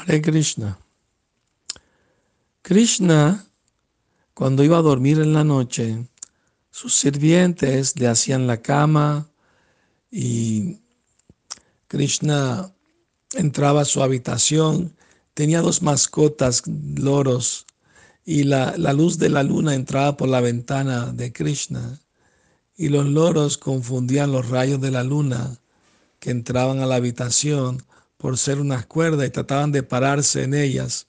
Hare Krishna. Krishna, cuando iba a dormir en la noche, sus sirvientes le hacían la cama y Krishna entraba a su habitación. Tenía dos mascotas, loros, y la, la, luz de la luna entraba por la ventana de Krishna. Y los loros confundían los rayos de la luna que entraban a la habitación por ser unas cuerdas y trataban de pararse en ellas.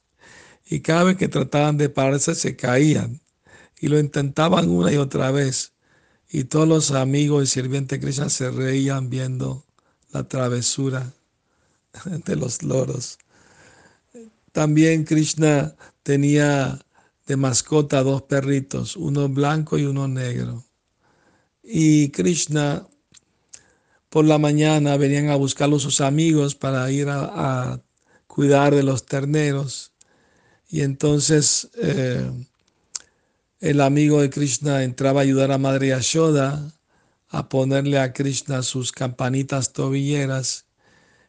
Y cada vez que trataban de pararse se caían y lo intentaban una y otra vez. Y todos los amigos y sirvientes Krishna se reían viendo la travesura de los loros. También Krishna tenía de mascota dos perritos, uno blanco y uno negro. Y Krishna por la mañana venían a buscarlo sus amigos para ir a, cuidar de los terneros. Y entonces eh, el amigo de Krishna entraba a ayudar a Madre Yashoda a ponerle a Krishna sus campanitas tobilleras.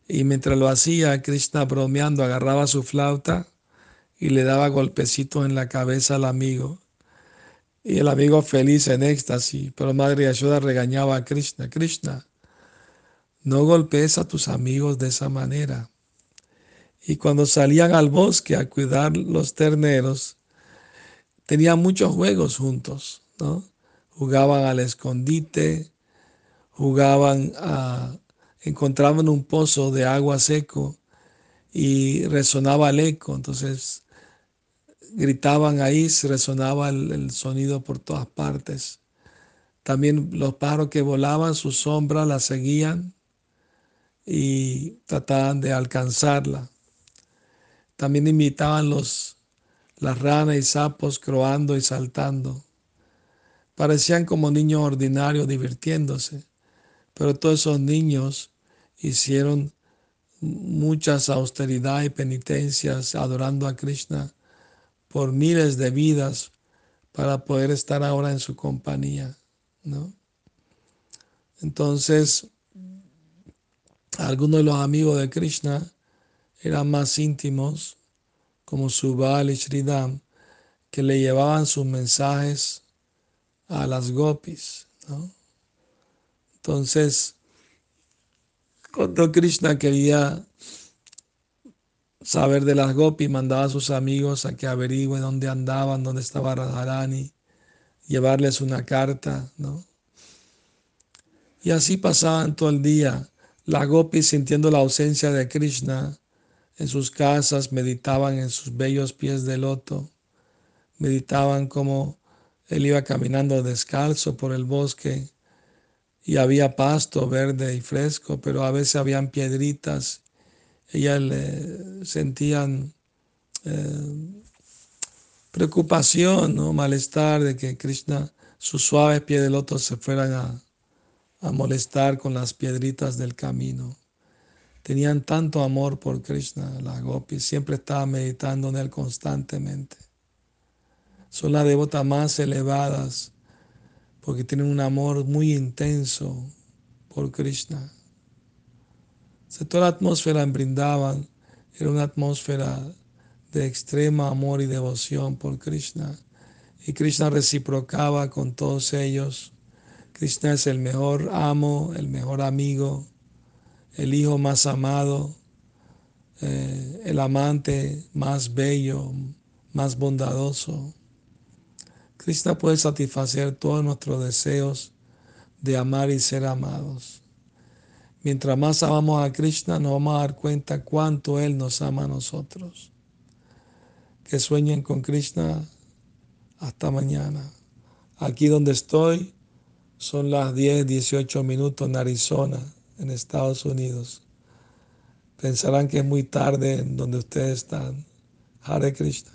Y mientras lo hacía, Krishna bromeando agarraba su flauta y le daba golpecitos en la cabeza al amigo. Y el amigo feliz en éxtasis, pero Madre Yashoda regañaba a Krishna. Krishna, no golpees a tus amigos de esa manera. Y cuando salían al bosque a cuidar los terneros, tenían muchos juegos juntos, ¿no? Jugaban al escondite, jugaban a... encontraban un pozo de agua seco y resonaba el eco, entonces gritaban ahí, resonaba el, el sonido por todas partes. También los pájaros que volaban, su sombra la seguían y trataban de alcanzarla. También imitaban los, las ranas y sapos croando y saltando. Parecían como niños ordinarios divirtiéndose, pero todos esos niños hicieron muchas austeridad y penitencias adorando a Krishna por miles de vidas para poder estar ahora en su compañía, ¿no? Entonces, algunos de los amigos de Krishna eran más íntimos, como Subal y Sridham, que le llevaban sus mensajes a las gopis. Entonces, cuando Krishna quería saber de las gopis, mandaba a sus amigos a que averigüen dónde andaban, dónde estaba Radharani, llevarles una carta, ¿no? Y así pasaban todo el día las gopis, sintiendo la ausencia de Krishna en sus casas, meditaban en sus bellos pies de loto, meditaban como él iba caminando descalzo por el bosque y había pasto verde y fresco, pero a veces habían piedritas. Ellas le sentían eh, preocupación, ¿no? malestar de que Krishna, sus suaves pies de loto se fueran a, a molestar con las piedritas del camino. Tenían tanto amor por Krishna, las gopis, siempre estaban meditando en él constantemente. Son las devotas más elevadas porque tienen un amor muy intenso por Krishna. toda la atmósfera en Brindavan era una atmósfera de extrema amor y devoción por Krishna. Y Krishna reciprocaba con todos ellos Krishna es el mejor amo, el mejor amigo, el hijo más amado, eh, el amante más bello, más bondadoso. Krishna puede satisfacer todos nuestros deseos de amar y ser amados. Mientras más amamos a Krishna, nos vamos a dar cuenta cuánto Él nos ama a nosotros. Que sueñen con Krishna hasta mañana. Aquí donde estoy, son las 10, 18 minutos en Arizona, en Estados Unidos. Pensarán que es muy tarde en donde ustedes están. Hare Krishna.